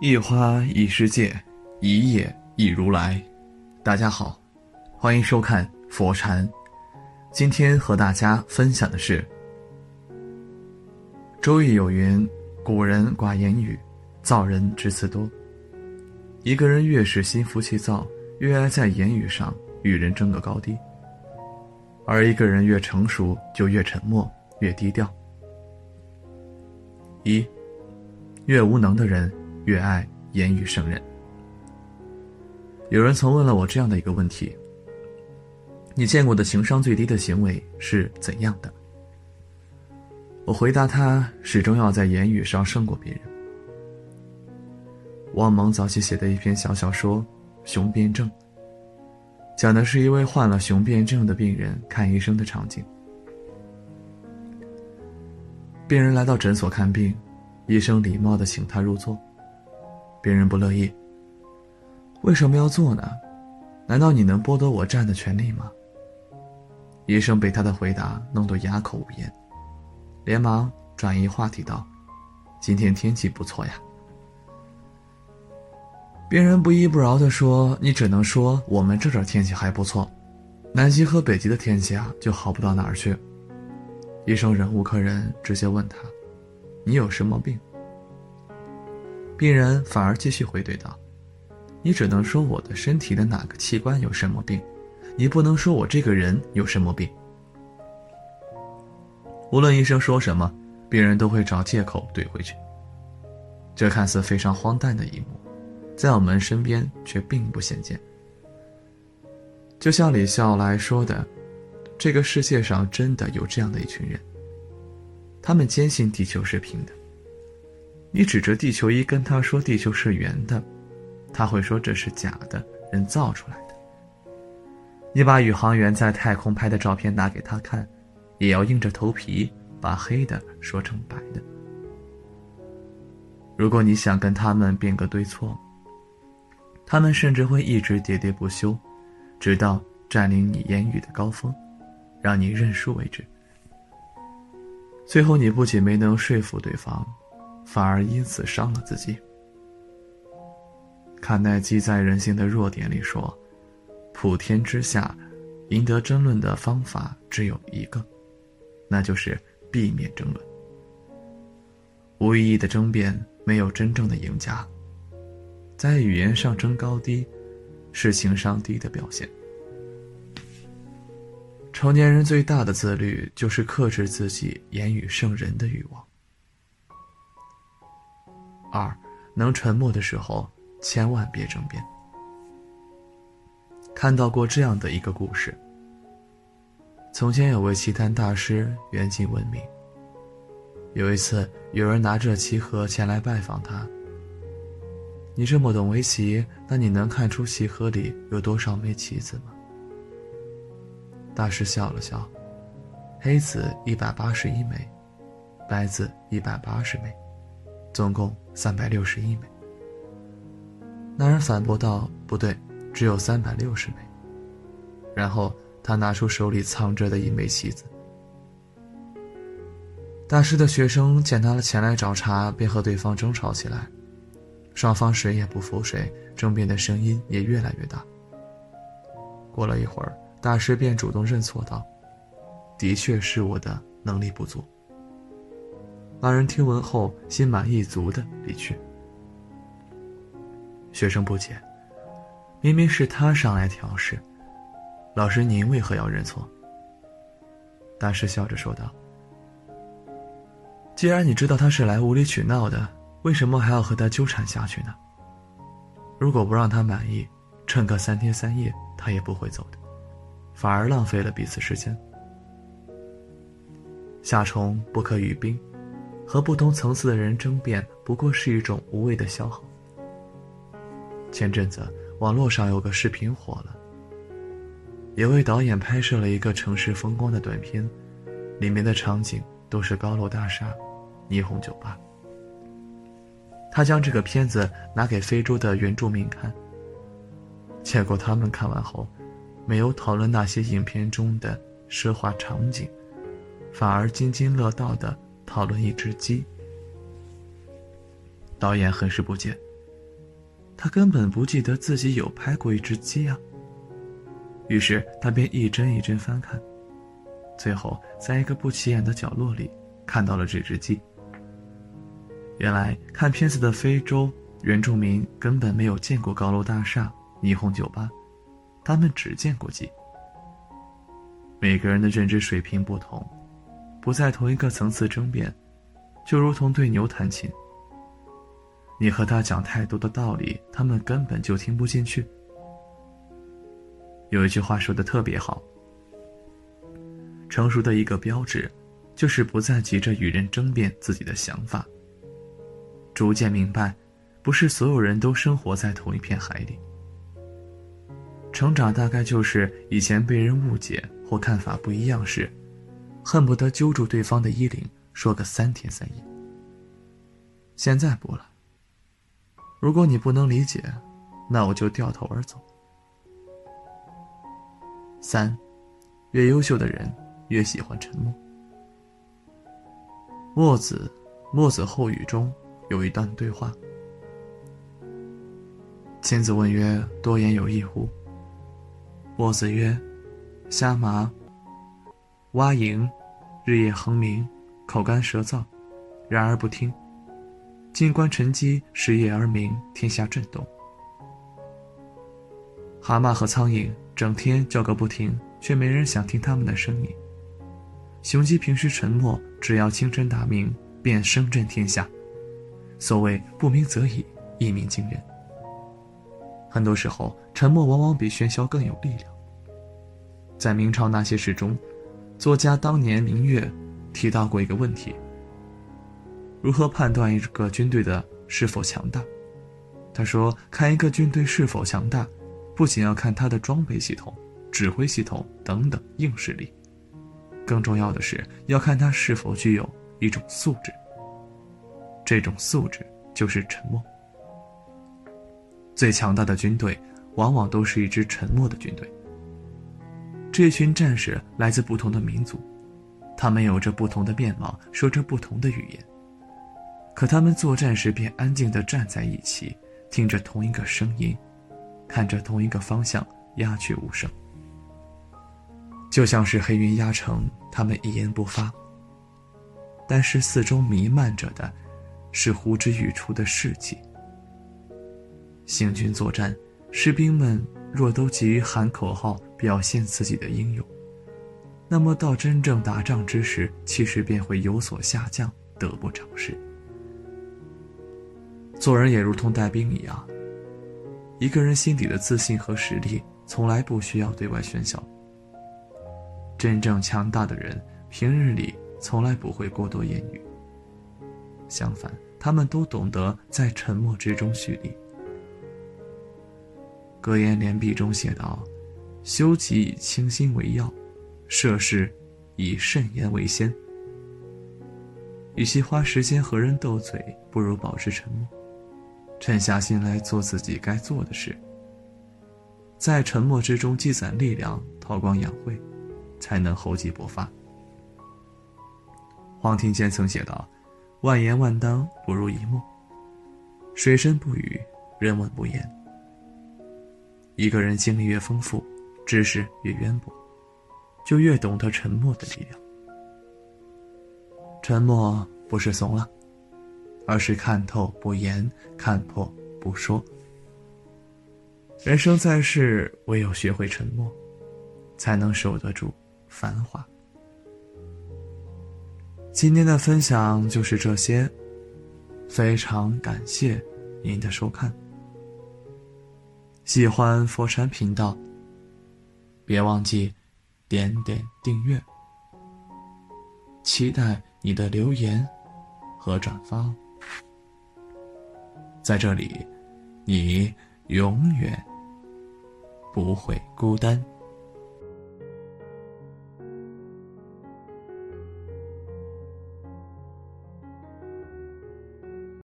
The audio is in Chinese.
一花一世界，一叶一如来。大家好，欢迎收看佛禅。今天和大家分享的是：周易有云，古人寡言语，造人之词多。一个人越是心浮气躁，越爱在言语上与人争个高低；而一个人越成熟，就越沉默，越低调。一，越无能的人越爱言语胜任。有人曾问了我这样的一个问题：你见过的情商最低的行为是怎样的？我回答他：始终要在言语上胜过别人。王蒙早期写的一篇小小说《雄辩症》，讲的是一位患了雄辩症的病人看医生的场景。病人来到诊所看病，医生礼貌的请他入座。别人不乐意。为什么要做呢？难道你能剥夺我站的权利吗？医生被他的回答弄得哑口无言，连忙转移话题道：“今天天气不错呀。”病人不依不饶地说：“你只能说我们这儿天气还不错，南极和北极的天气啊就好不到哪儿去。”医生忍无可忍，直接问他：“你有什么病？”病人反而继续回怼道：“你只能说我的身体的哪个器官有什么病，你不能说我这个人有什么病。”无论医生说什么，病人都会找借口怼回去。这看似非常荒诞的一幕，在我们身边却并不鲜见。就像李笑来说的。这个世界上真的有这样的一群人，他们坚信地球是平的。你指着地球仪跟他说地球是圆的，他会说这是假的，人造出来的。你把宇航员在太空拍的照片拿给他看，也要硬着头皮把黑的说成白的。如果你想跟他们辩个对错，他们甚至会一直喋喋不休，直到占领你言语的高峰。让你认输为止。最后，你不仅没能说服对方，反而因此伤了自己。卡耐基在《人性的弱点》里说：“普天之下，赢得争论的方法只有一个，那就是避免争论。无意义的争辩没有真正的赢家。在语言上争高低，是情商低的表现。”成年人最大的自律，就是克制自己言语胜人的欲望。二，能沉默的时候，千万别争辩。看到过这样的一个故事：从前有位棋坛大师，远近闻名。有一次，有人拿着棋盒前来拜访他。你这么懂围棋，那你能看出棋盒里有多少枚棋子吗？大师笑了笑，黑子一百八十一枚，白子一百八十枚，总共三百六十一枚。那人反驳道：“不对，只有三百六十枚。”然后他拿出手里藏着的一枚棋子。大师的学生见他前来找茬，便和对方争吵起来，双方谁也不服谁，争辩的声音也越来越大。过了一会儿。大师便主动认错道：“的确是我的能力不足。”那人听闻后心满意足的离去。学生不解：“明明是他上来挑事，老师您为何要认错？”大师笑着说道：“既然你知道他是来无理取闹的，为什么还要和他纠缠下去呢？如果不让他满意，撑个三天三夜，他也不会走的。”反而浪费了彼此时间。夏虫不可语冰，和不同层次的人争辩，不过是一种无谓的消耗。前阵子网络上有个视频火了，有位导演拍摄了一个城市风光的短片，里面的场景都是高楼大厦、霓虹酒吧。他将这个片子拿给非洲的原住民看，结果他们看完后。没有讨论那些影片中的奢华场景，反而津津乐道的讨论一只鸡。导演很是不解，他根本不记得自己有拍过一只鸡啊。于是他便一帧一帧翻看，最后在一个不起眼的角落里看到了这只鸡。原来看片子的非洲原住民根本没有见过高楼大厦、霓虹酒吧，他们只见过鸡。每个人的认知水平不同，不在同一个层次争辩，就如同对牛弹琴。你和他讲太多的道理，他们根本就听不进去。有一句话说的特别好：成熟的一个标志，就是不再急着与人争辩自己的想法。逐渐明白，不是所有人都生活在同一片海里。成长大概就是以前被人误解或看法不一样时，恨不得揪住对方的衣领说个三天三夜。现在不了。如果你不能理解，那我就掉头而走。三，越优秀的人越喜欢沉默。墨子，《墨子后语》中。有一段对话。亲子问曰：“多言有益乎？”墨子曰：“虾麻、蛙蝇，日夜恒鸣，口干舌燥，然而不听。静观晨鸡，食夜而鸣，天下震动。蛤蟆和苍蝇整天叫个不停，却没人想听他们的声音。雄鸡平时沉默，只要清晨打鸣，便声震天下。”所谓不鸣则已，一鸣惊人。很多时候，沉默往往比喧嚣更有力量。在明朝那些事中，作家当年明月提到过一个问题：如何判断一个军队的是否强大？他说，看一个军队是否强大，不仅要看他的装备系统、指挥系统等等硬实力，更重要的是要看他是否具有一种素质。这种素质就是沉默。最强大的军队，往往都是一支沉默的军队。这群战士来自不同的民族，他们有着不同的面貌，说着不同的语言，可他们作战时便安静地站在一起，听着同一个声音，看着同一个方向，鸦雀无声，就像是黑云压城，他们一言不发。但是四周弥漫着的。是呼之欲出的士气。行军作战，士兵们若都急于喊口号表现自己的英勇，那么到真正打仗之时，气势便会有所下降，得不偿失。做人也如同带兵一样，一个人心底的自信和实力，从来不需要对外宣销。真正强大的人，平日里从来不会过多言语。相反，他们都懂得在沉默之中蓄力。格言联璧中写道：“修己以清心为要，涉事以慎言为先。”与其花时间和人斗嘴，不如保持沉默，沉下心来做自己该做的事。在沉默之中积攒力量，韬光养晦，才能厚积薄发。黄庭坚曾写道。万言万当不如一默。水深不语，人稳不言。一个人经历越丰富，知识越渊博，就越懂得沉默的力量。沉默不是怂了，而是看透不言，看破不说。人生在世，唯有学会沉默，才能守得住繁华。今天的分享就是这些，非常感谢您的收看。喜欢佛山频道，别忘记点点订阅，期待你的留言和转发。在这里，你永远不会孤单。